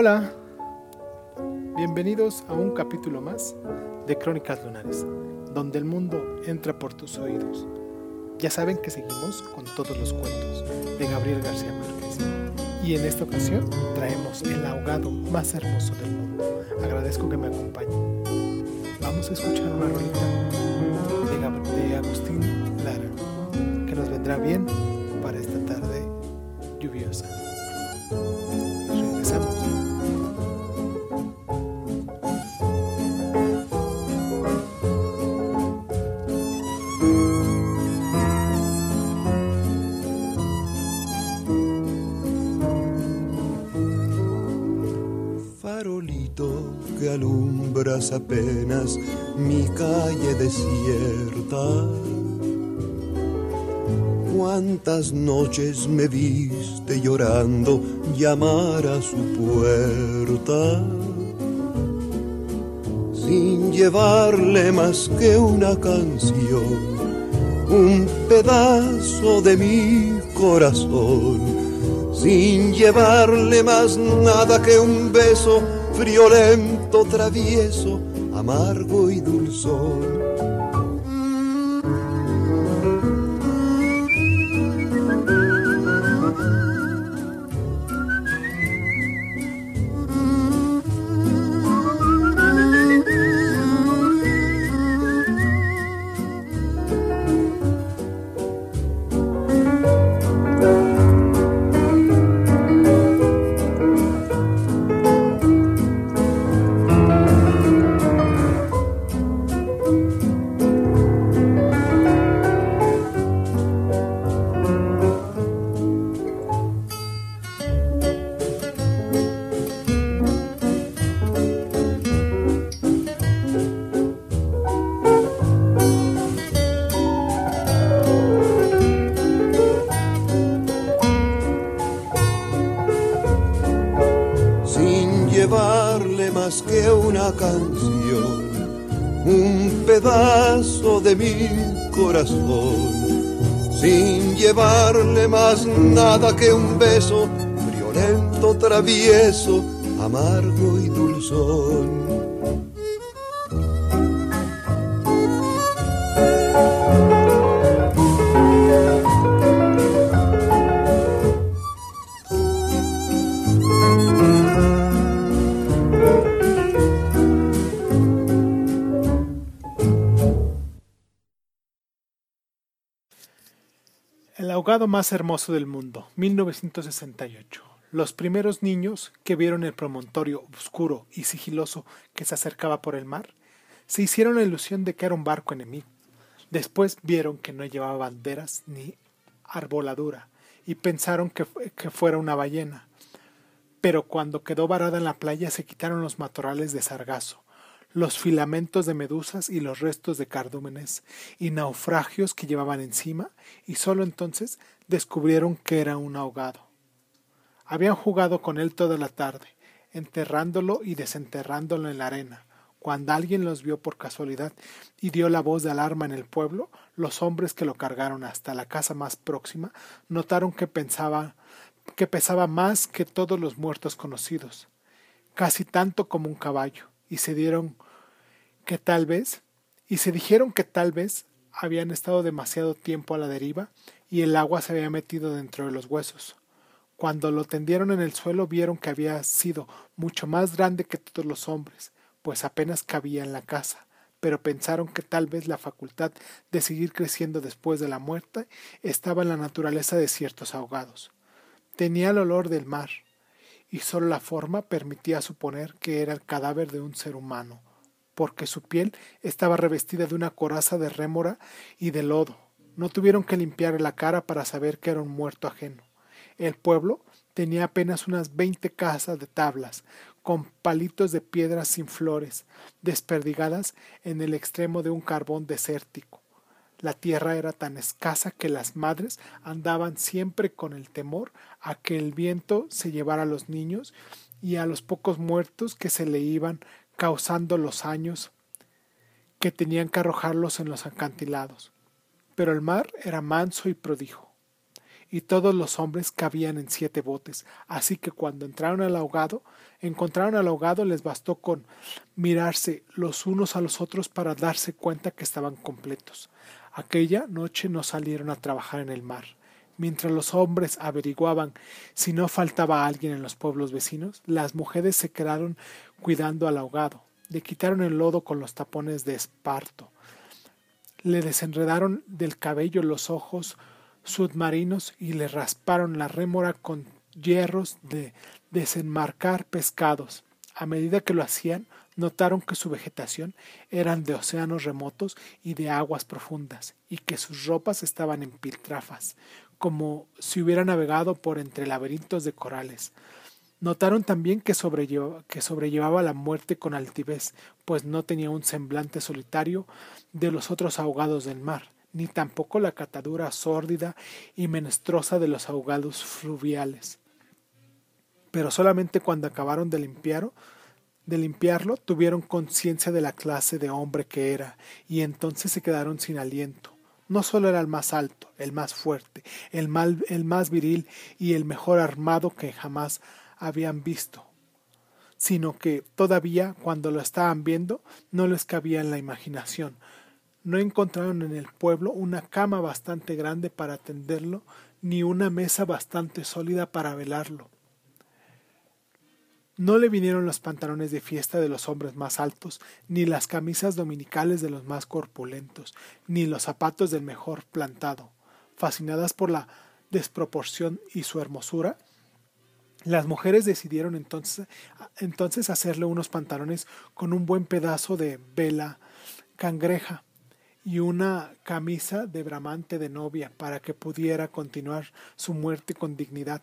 Hola, bienvenidos a un capítulo más de Crónicas Lunares, donde el mundo entra por tus oídos. Ya saben que seguimos con todos los cuentos de Gabriel García Márquez y en esta ocasión traemos el ahogado más hermoso del mundo. Agradezco que me acompañen. Vamos a escuchar una rolita de, Agustín Lara que nos vendrá bien apenas mi calle desierta. Cuántas noches me viste llorando llamar a su puerta, sin llevarle más que una canción, un pedazo de mi corazón sin llevarle más nada que un beso friolento, travieso, amargo y dulzón. Nada que un beso friolento, travieso, amargo y dulzón. El ahogado más hermoso del mundo, 1968. Los primeros niños que vieron el promontorio oscuro y sigiloso que se acercaba por el mar, se hicieron la ilusión de que era un barco enemigo. Después vieron que no llevaba banderas ni arboladura y pensaron que, que fuera una ballena. Pero cuando quedó varada en la playa se quitaron los matorrales de sargazo, los filamentos de medusas y los restos de cardúmenes y naufragios que llevaban encima, y sólo entonces descubrieron que era un ahogado. Habían jugado con él toda la tarde, enterrándolo y desenterrándolo en la arena. Cuando alguien los vio por casualidad y dio la voz de alarma en el pueblo, los hombres que lo cargaron hasta la casa más próxima notaron que pensaba que pesaba más que todos los muertos conocidos, casi tanto como un caballo, y se dieron que tal vez, y se dijeron que tal vez habían estado demasiado tiempo a la deriva y el agua se había metido dentro de los huesos. Cuando lo tendieron en el suelo vieron que había sido mucho más grande que todos los hombres, pues apenas cabía en la casa, pero pensaron que tal vez la facultad de seguir creciendo después de la muerte estaba en la naturaleza de ciertos ahogados. Tenía el olor del mar, y sólo la forma permitía suponer que era el cadáver de un ser humano, porque su piel estaba revestida de una coraza de rémora y de lodo. No tuvieron que limpiar la cara para saber que era un muerto ajeno. El pueblo tenía apenas unas veinte casas de tablas, con palitos de piedras sin flores, desperdigadas en el extremo de un carbón desértico. La tierra era tan escasa que las madres andaban siempre con el temor a que el viento se llevara a los niños y a los pocos muertos que se le iban causando los años que tenían que arrojarlos en los acantilados. Pero el mar era manso y prodijo, y todos los hombres cabían en siete botes, así que cuando entraron al ahogado, encontraron al ahogado les bastó con mirarse los unos a los otros para darse cuenta que estaban completos. Aquella noche no salieron a trabajar en el mar. Mientras los hombres averiguaban si no faltaba alguien en los pueblos vecinos, las mujeres se quedaron cuidando al ahogado. Le quitaron el lodo con los tapones de esparto. Le desenredaron del cabello los ojos submarinos y le rasparon la rémora con hierros de desenmarcar pescados. A medida que lo hacían, notaron que su vegetación eran de océanos remotos y de aguas profundas, y que sus ropas estaban en piltrafas, como si hubiera navegado por entre laberintos de corales. Notaron también que sobrellevaba, la muerte con altivez, pues no tenía un semblante solitario de los otros ahogados del mar, ni tampoco la catadura sórdida y menestrosa de los ahogados fluviales. Pero solamente cuando acabaron de limpiarlo, de limpiarlo tuvieron conciencia de la clase de hombre que era, y entonces se quedaron sin aliento no solo era el más alto, el más fuerte, el, el más viril y el mejor armado que jamás habían visto, sino que todavía cuando lo estaban viendo no les cabía en la imaginación. No encontraron en el pueblo una cama bastante grande para atenderlo, ni una mesa bastante sólida para velarlo. No le vinieron los pantalones de fiesta de los hombres más altos, ni las camisas dominicales de los más corpulentos, ni los zapatos del mejor plantado. Fascinadas por la desproporción y su hermosura, las mujeres decidieron entonces, entonces hacerle unos pantalones con un buen pedazo de vela cangreja y una camisa de bramante de novia para que pudiera continuar su muerte con dignidad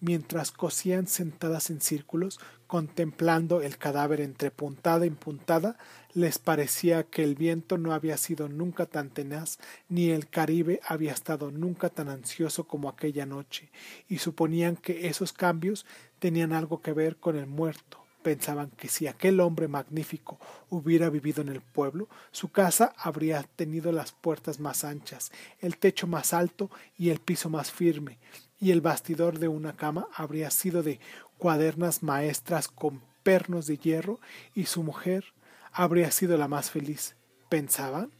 mientras cosían sentadas en círculos, contemplando el cadáver entre puntada y puntada, les parecía que el viento no había sido nunca tan tenaz, ni el Caribe había estado nunca tan ansioso como aquella noche, y suponían que esos cambios tenían algo que ver con el muerto. Pensaban que si aquel hombre magnífico hubiera vivido en el pueblo, su casa habría tenido las puertas más anchas, el techo más alto y el piso más firme, y el bastidor de una cama habría sido de cuadernas maestras con pernos de hierro y su mujer habría sido la más feliz. Pensaban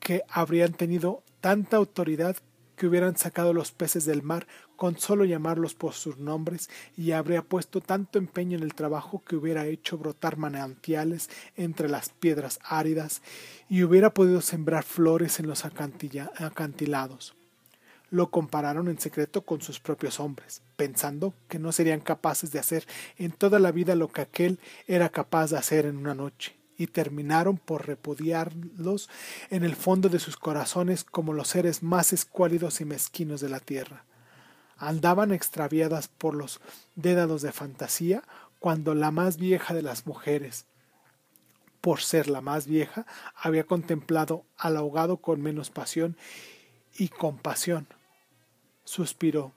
que habrían tenido tanta autoridad que hubieran sacado los peces del mar con solo llamarlos por sus nombres y habría puesto tanto empeño en el trabajo que hubiera hecho brotar manantiales entre las piedras áridas y hubiera podido sembrar flores en los acantilados lo compararon en secreto con sus propios hombres, pensando que no serían capaces de hacer en toda la vida lo que aquel era capaz de hacer en una noche, y terminaron por repudiarlos en el fondo de sus corazones como los seres más escuálidos y mezquinos de la tierra. Andaban extraviadas por los dédalos de fantasía cuando la más vieja de las mujeres, por ser la más vieja, había contemplado al ahogado con menos pasión y compasión, suspiró.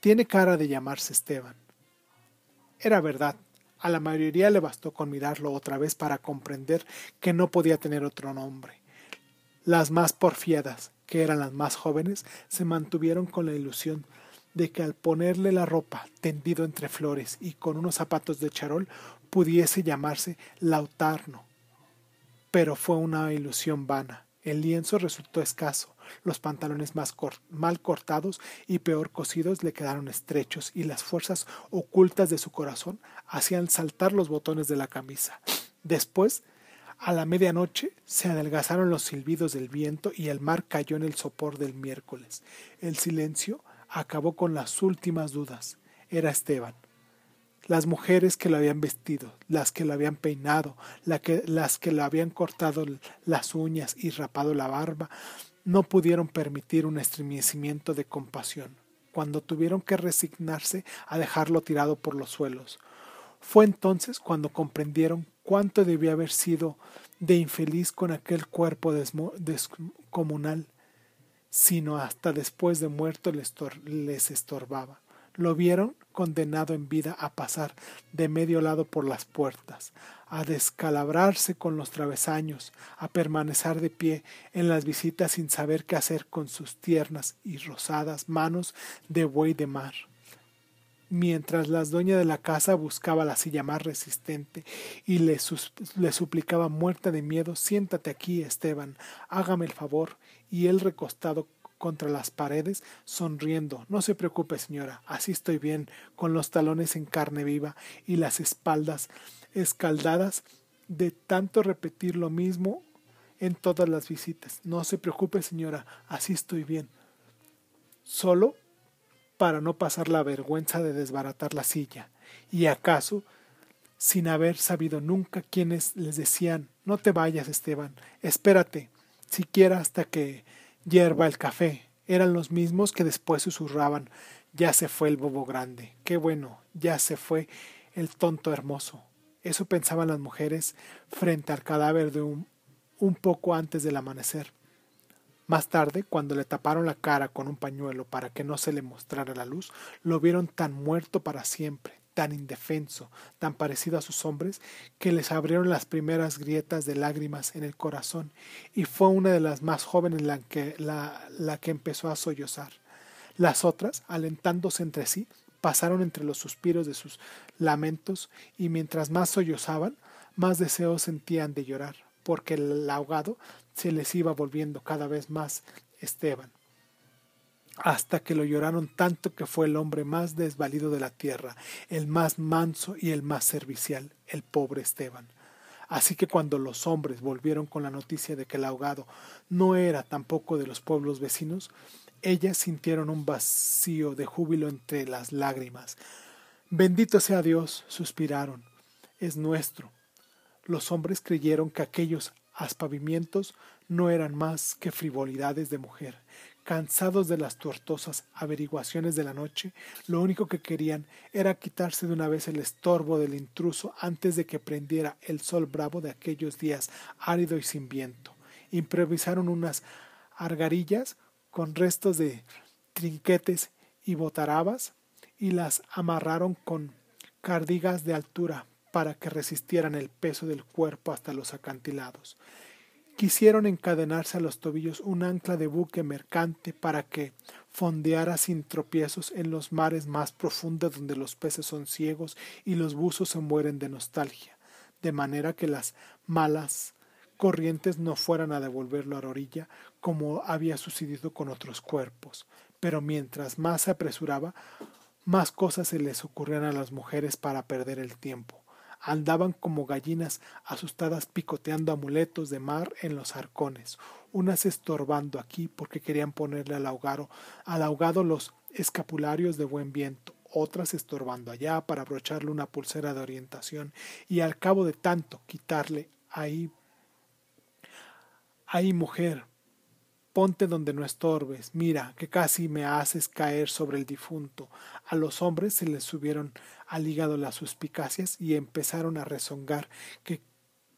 Tiene cara de llamarse Esteban. Era verdad. A la mayoría le bastó con mirarlo otra vez para comprender que no podía tener otro nombre. Las más porfiadas, que eran las más jóvenes, se mantuvieron con la ilusión de que al ponerle la ropa tendido entre flores y con unos zapatos de charol pudiese llamarse Lautarno. Pero fue una ilusión vana. El lienzo resultó escaso, los pantalones más mal cortados y peor cosidos le quedaron estrechos y las fuerzas ocultas de su corazón hacían saltar los botones de la camisa. Después, a la medianoche, se adelgazaron los silbidos del viento y el mar cayó en el sopor del miércoles. El silencio acabó con las últimas dudas. Era Esteban las mujeres que lo habían vestido, las que lo habían peinado, que, las que le habían cortado las uñas y rapado la barba, no pudieron permitir un estremecimiento de compasión, cuando tuvieron que resignarse a dejarlo tirado por los suelos. Fue entonces cuando comprendieron cuánto debía haber sido de infeliz con aquel cuerpo descomunal, sino hasta después de muerto les estorbaba. Lo vieron condenado en vida a pasar de medio lado por las puertas, a descalabrarse con los travesaños, a permanecer de pie en las visitas sin saber qué hacer con sus tiernas y rosadas manos de buey de mar. Mientras la dueña de la casa buscaba la silla más resistente y le, le, suplicaba muerta de miedo siéntate aquí Esteban hágame el favor y él recostado contra las paredes sonriendo. No se preocupe señora así estoy bien con los talones en carne viva y las espaldas escaldadas de tanto repetir lo mismo en todas las visitas. No se preocupe señora así estoy bien. Solo para no pasar la vergüenza de desbaratar la silla, y acaso, sin haber sabido nunca quienes les decían No te vayas, Esteban, espérate, siquiera hasta que hierva el café, eran los mismos que después susurraban Ya se fue el bobo grande, qué bueno, ya se fue el tonto hermoso. Eso pensaban las mujeres frente al cadáver de un, un poco antes del amanecer. Más tarde, cuando le taparon la cara con un pañuelo para que no se le mostrara la luz, lo vieron tan muerto para siempre, tan indefenso, tan parecido a sus hombres, que les abrieron las primeras grietas de lágrimas en el corazón, y fue una de las más jóvenes la que, la, la que empezó a sollozar. Las otras, alentándose entre sí, pasaron entre los suspiros de sus lamentos, y mientras más sollozaban, más deseos sentían de llorar, porque el ahogado se les iba volviendo cada vez más Esteban, hasta que lo lloraron tanto que fue el hombre más desvalido de la tierra, el más manso y el más servicial, el pobre Esteban. Así que cuando los hombres volvieron con la noticia de que el ahogado no era tampoco de los pueblos vecinos, ellas sintieron un vacío de júbilo entre las lágrimas. Bendito sea Dios, suspiraron, es nuestro. Los hombres creyeron que aquellos aspavimientos no eran más que frivolidades de mujer. Cansados de las tortosas averiguaciones de la noche, lo único que querían era quitarse de una vez el estorbo del intruso antes de que prendiera el sol bravo de aquellos días árido y sin viento. Improvisaron unas argarillas con restos de trinquetes y botarabas y las amarraron con cardigas de altura para que resistieran el peso del cuerpo hasta los acantilados. Quisieron encadenarse a los tobillos un ancla de buque mercante para que fondeara sin tropiezos en los mares más profundos donde los peces son ciegos y los buzos se mueren de nostalgia, de manera que las malas corrientes no fueran a devolverlo a la orilla como había sucedido con otros cuerpos. Pero mientras más se apresuraba, más cosas se les ocurrían a las mujeres para perder el tiempo andaban como gallinas asustadas picoteando amuletos de mar en los arcones, unas estorbando aquí porque querían ponerle al ahogado, al ahogado los escapularios de buen viento, otras estorbando allá para abrocharle una pulsera de orientación y al cabo de tanto quitarle ahí ahí mujer ponte donde no estorbes, mira, que casi me haces caer sobre el difunto. A los hombres se les subieron al hígado las suspicacias y empezaron a rezongar que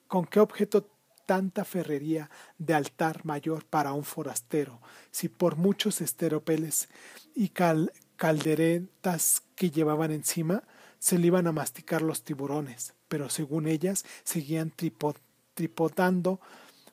con qué objeto tanta ferrería de altar mayor para un forastero, si por muchos esteropeles y calderetas que llevaban encima se le iban a masticar los tiburones, pero según ellas seguían tripotando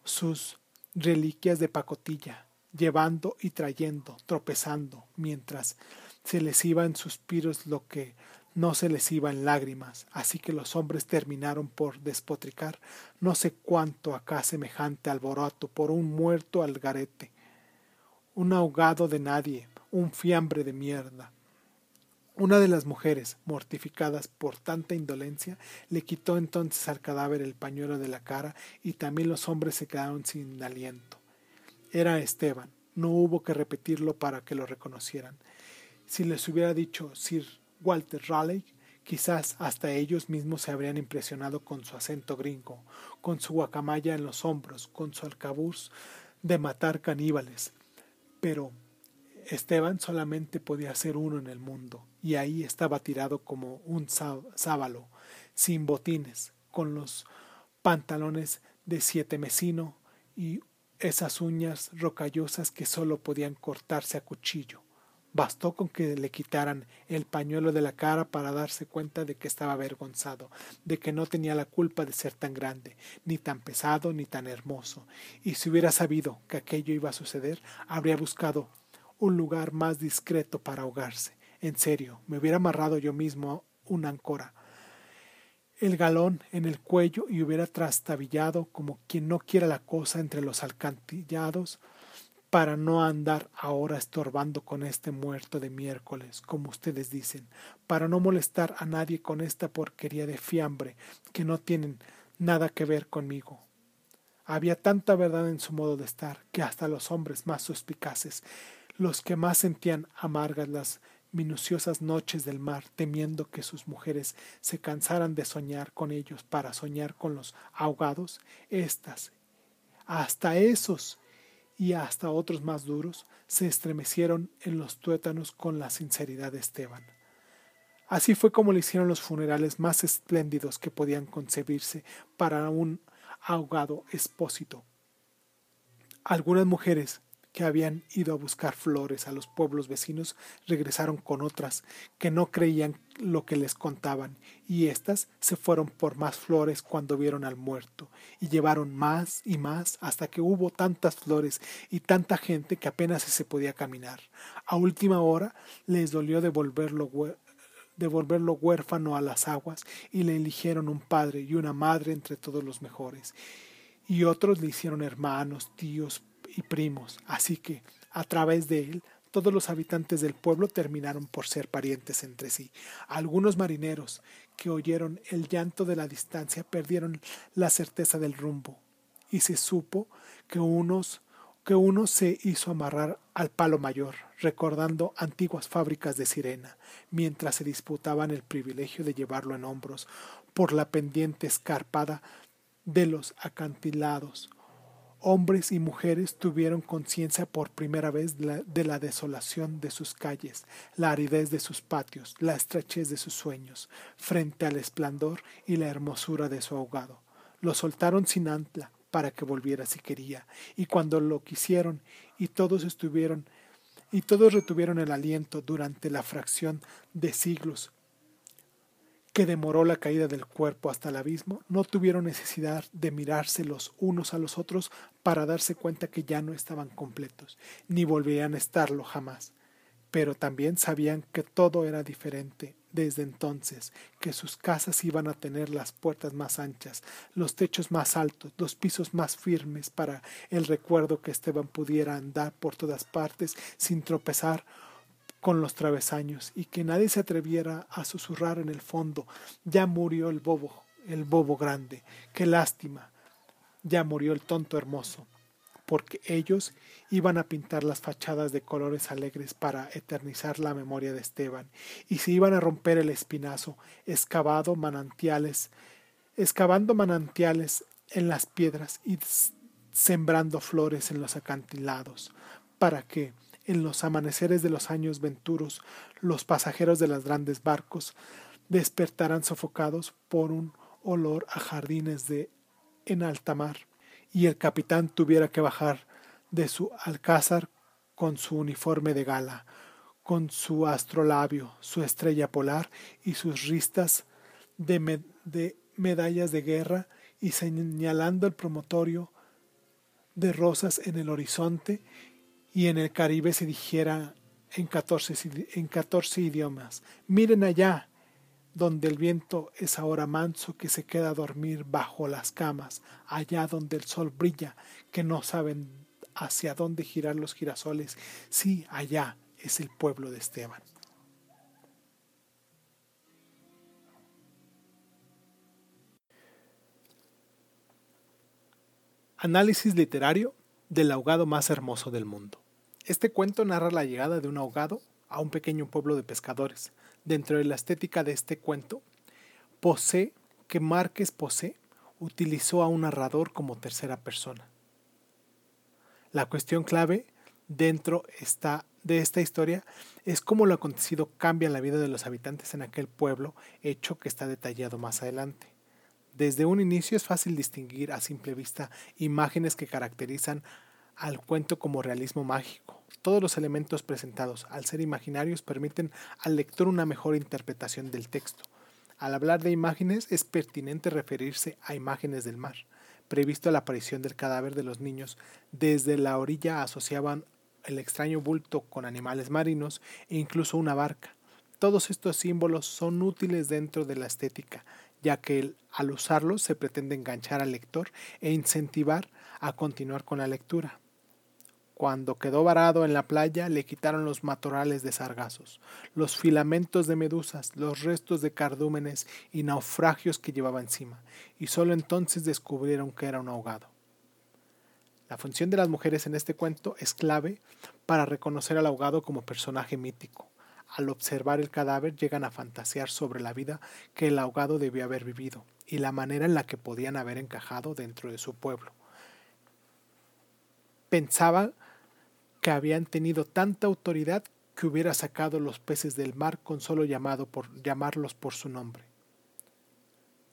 sus reliquias de pacotilla, llevando y trayendo, tropezando, mientras se les iba en suspiros lo que no se les iba en lágrimas, así que los hombres terminaron por despotricar no sé cuánto acá semejante alboroto por un muerto algarete, un ahogado de nadie, un fiambre de mierda. Una de las mujeres, mortificadas por tanta indolencia, le quitó entonces al cadáver el pañuelo de la cara y también los hombres se quedaron sin aliento. Era Esteban, no hubo que repetirlo para que lo reconocieran. Si les hubiera dicho Sir Walter Raleigh, quizás hasta ellos mismos se habrían impresionado con su acento gringo, con su guacamaya en los hombros, con su alcabuz de matar caníbales. Pero Esteban solamente podía ser uno en el mundo, y ahí estaba tirado como un sábalo, sin botines, con los pantalones de siete mesino y esas uñas rocallosas que sólo podían cortarse a cuchillo. Bastó con que le quitaran el pañuelo de la cara para darse cuenta de que estaba avergonzado, de que no tenía la culpa de ser tan grande, ni tan pesado, ni tan hermoso. Y si hubiera sabido que aquello iba a suceder, habría buscado un lugar más discreto para ahogarse. En serio, me hubiera amarrado yo mismo una ancora, el galón en el cuello y hubiera trastabillado como quien no quiera la cosa entre los alcantillados para no andar ahora estorbando con este muerto de miércoles, como ustedes dicen, para no molestar a nadie con esta porquería de fiambre que no tienen nada que ver conmigo. Había tanta verdad en su modo de estar que hasta los hombres más suspicaces, los que más sentían amargas las minuciosas noches del mar, temiendo que sus mujeres se cansaran de soñar con ellos para soñar con los ahogados, éstas, hasta esos y hasta otros más duros, se estremecieron en los tuétanos con la sinceridad de Esteban. Así fue como le hicieron los funerales más espléndidos que podían concebirse para un ahogado expósito. Algunas mujeres que habían ido a buscar flores a los pueblos vecinos regresaron con otras que no creían lo que les contaban, y éstas se fueron por más flores cuando vieron al muerto, y llevaron más y más hasta que hubo tantas flores y tanta gente que apenas se podía caminar. A última hora les dolió devolverlo devolverlo huérfano a las aguas y le eligieron un padre y una madre entre todos los mejores. Y otros le hicieron hermanos, tíos, primos, así que, a través de él, todos los habitantes del pueblo terminaron por ser parientes entre sí. Algunos marineros que oyeron el llanto de la distancia perdieron la certeza del rumbo, y se supo que unos que uno se hizo amarrar al palo mayor, recordando antiguas fábricas de sirena, mientras se disputaban el privilegio de llevarlo en hombros por la pendiente escarpada de los acantilados hombres y mujeres tuvieron conciencia por primera vez de la, desolación de sus calles, la aridez de sus patios, la estrechez de sus sueños, frente al esplendor y la hermosura de su ahogado. Lo soltaron sin ancla para que volviera si quería, y cuando lo quisieron y todos estuvieron y todos retuvieron el aliento durante la fracción de siglos que demoró la caída del cuerpo hasta el abismo, no tuvieron necesidad de mirarse los unos a los otros para darse cuenta que ya no estaban completos, ni volverían a estarlo jamás. Pero también sabían que todo era diferente desde entonces, que sus casas iban a tener las puertas más anchas, los techos más altos, los pisos más firmes para el recuerdo que Esteban pudiera andar por todas partes sin tropezar con los travesaños y que nadie se atreviera a susurrar en el fondo ya murió el bobo, el bobo grande, qué lástima, ya murió el tonto hermoso, porque ellos iban a pintar las fachadas de colores alegres para eternizar la memoria de Esteban, y se iban a romper el espinazo, excavado manantiales, excavando manantiales en las piedras y sembrando flores en los acantilados, para que, en los amaneceres de los años venturos, los pasajeros de los grandes barcos despertarán sofocados por un olor a jardines de en alta mar, y el capitán tuviera que bajar de su alcázar con su uniforme de gala, con su astrolabio, su estrella polar y sus ristas de, de medallas de guerra, y señalando el promotorio de rosas en el horizonte y en el Caribe se dijera en 14, en idiomas, miren allá, donde el viento es ahora manso que se queda a dormir bajo las camas, allá donde el sol brilla, que no saben hacia dónde girar los girasoles, sí, allá es el pueblo de Esteban. Análisis literario del ahogado más hermoso del mundo. Este cuento narra la llegada de un ahogado a un pequeño pueblo de pescadores. Dentro de la estética de este cuento, posee que Márquez Posee utilizó a un narrador como tercera persona. La cuestión clave dentro de esta historia es cómo lo acontecido cambia la vida de los habitantes en aquel pueblo, hecho que está detallado más adelante. Desde un inicio es fácil distinguir a simple vista imágenes que caracterizan al cuento como realismo mágico. Todos los elementos presentados, al ser imaginarios, permiten al lector una mejor interpretación del texto. Al hablar de imágenes es pertinente referirse a imágenes del mar. Previsto la aparición del cadáver de los niños, desde la orilla asociaban el extraño bulto con animales marinos e incluso una barca. Todos estos símbolos son útiles dentro de la estética, ya que al usarlos se pretende enganchar al lector e incentivar a continuar con la lectura. Cuando quedó varado en la playa, le quitaron los matorrales de sargazos, los filamentos de medusas, los restos de cardúmenes y naufragios que llevaba encima, y solo entonces descubrieron que era un ahogado. La función de las mujeres en este cuento es clave para reconocer al ahogado como personaje mítico. Al observar el cadáver llegan a fantasear sobre la vida que el ahogado debió haber vivido y la manera en la que podían haber encajado dentro de su pueblo. Pensaba que habían tenido tanta autoridad que hubiera sacado los peces del mar con solo llamarlos por su nombre.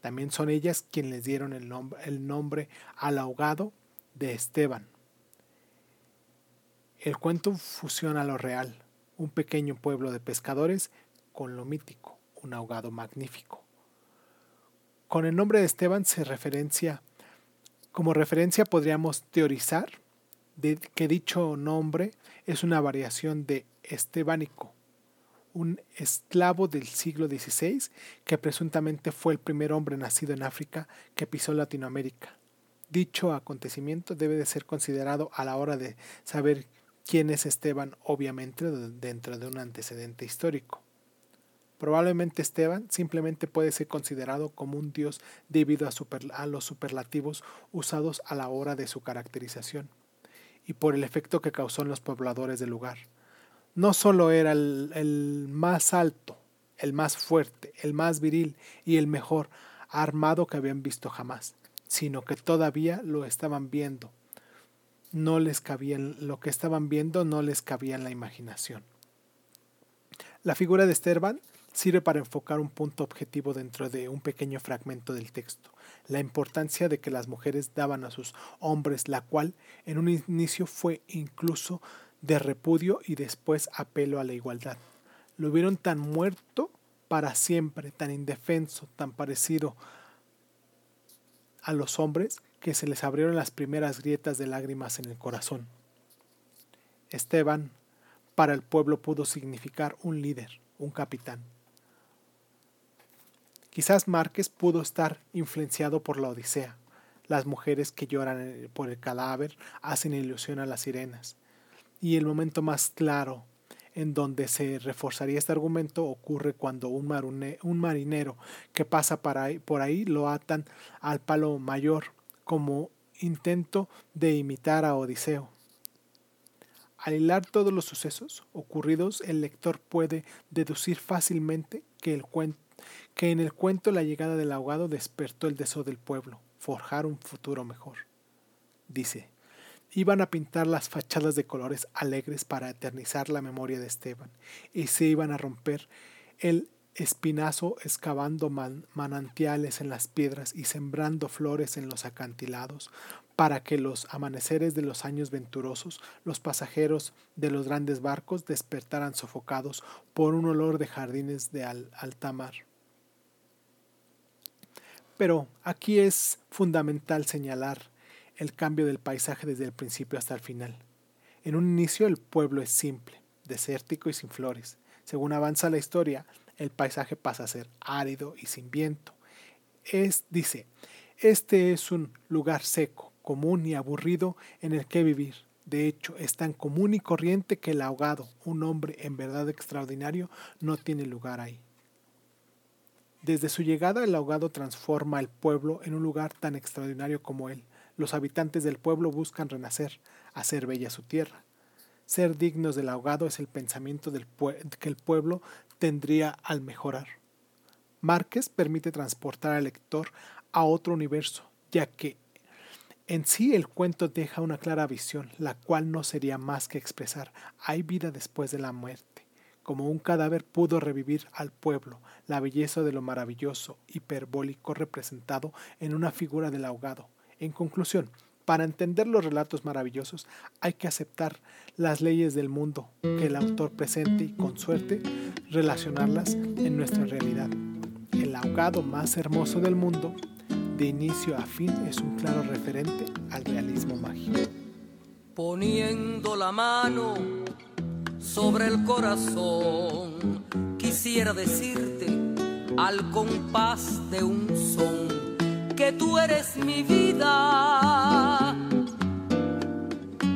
También son ellas quienes les dieron el nombre al ahogado de Esteban. El cuento fusiona lo real, un pequeño pueblo de pescadores, con lo mítico, un ahogado magnífico. Con el nombre de Esteban se referencia, como referencia podríamos teorizar de que dicho nombre es una variación de estebánico, un esclavo del siglo XVI que presuntamente fue el primer hombre nacido en África que pisó Latinoamérica. Dicho acontecimiento debe de ser considerado a la hora de saber quién es Esteban, obviamente dentro de un antecedente histórico. Probablemente Esteban simplemente puede ser considerado como un dios debido a, los superlativos usados a la hora de su caracterización y por el efecto que causó en los pobladores del lugar. No solo era el, más alto, el más fuerte, el más viril y el mejor armado que habían visto jamás, sino que todavía lo estaban viendo. No les cabía lo que estaban viendo no les cabía en la imaginación. La figura de Esteban sirve para enfocar un punto objetivo dentro de un pequeño fragmento del texto, la importancia de que las mujeres daban a sus hombres, la cual en un inicio fue incluso de repudio y después apelo a la igualdad. Lo vieron tan muerto para siempre, tan indefenso, tan parecido a los hombres que se les abrieron las primeras grietas de lágrimas en el corazón. Esteban para el pueblo pudo significar un líder, un capitán. Quizás Márquez pudo estar influenciado por la Odisea. Las mujeres que lloran por el cadáver hacen ilusión a las sirenas. Y el momento más claro en donde se reforzaría este argumento ocurre cuando un, marinero que pasa por ahí lo atan al palo mayor como intento de imitar a Odiseo. Al hilar todos los sucesos ocurridos, el lector puede deducir fácilmente que que en el cuento la llegada del ahogado despertó el deseo del pueblo, forjar un futuro mejor. Dice, iban a pintar las fachadas de colores alegres para eternizar la memoria de Esteban, y se iban a romper el espinazo excavando manantiales en las piedras y sembrando flores en los acantilados, para que los amaneceres de los años venturosos, los pasajeros de los grandes barcos despertaran sofocados por un olor de jardines de alta mar. Pero aquí es fundamental señalar el cambio del paisaje desde el principio hasta el final. En un inicio el pueblo es simple, desértico y sin flores. Según avanza la historia, el paisaje pasa a ser árido y sin viento. Es, dice, este es un lugar seco, común y aburrido en el que vivir. De hecho, es tan común y corriente que el ahogado, un hombre en verdad extraordinario, no tiene lugar ahí. Desde su llegada el ahogado transforma el pueblo en un lugar tan extraordinario como él. Los habitantes del pueblo buscan renacer, hacer bella su tierra. Ser dignos del ahogado es el pensamiento del que el pueblo tendría al mejorar. Márquez permite transportar al lector a otro universo, ya que en sí el cuento deja una clara visión, la cual no sería más que expresar hay vida después de la muerte como un cadáver pudo revivir al pueblo, la belleza de lo maravilloso, hiperbólico representado en una figura del ahogado. En conclusión, Para entender los relatos maravillosos hay que aceptar las leyes del mundo que el autor presente y con suerte relacionarlas en nuestra realidad. El ahogado más hermoso del mundo, de inicio a fin, es un claro referente al realismo mágico. Poniendo la mano sobre el corazón, quisiera decirte al compás de un son que tú eres mi vida,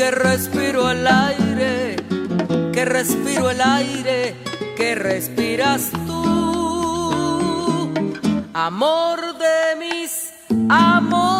que respiro el aire, que respiro el aire, que respiras tú, amor de mis amores,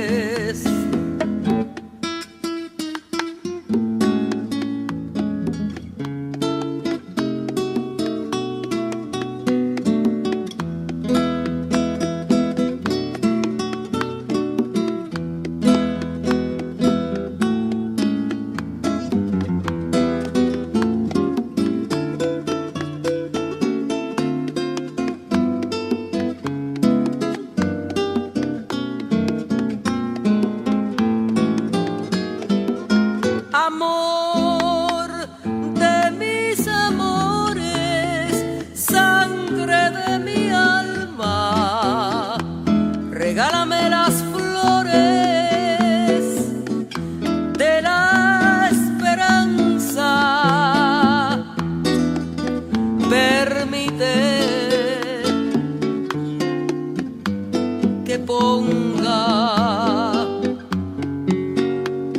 Ponga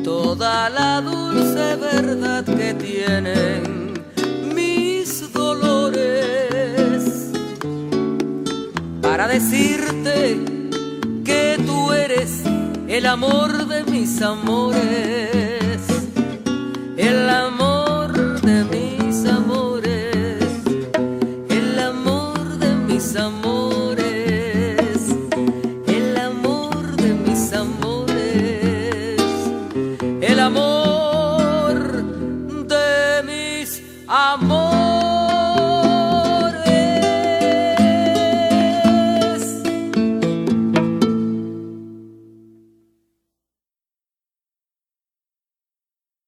toda la dulce verdad que tienen mis dolores. Para decirte que tú eres el amor de mis amores, el amor de mis amores, el amor de mis amores,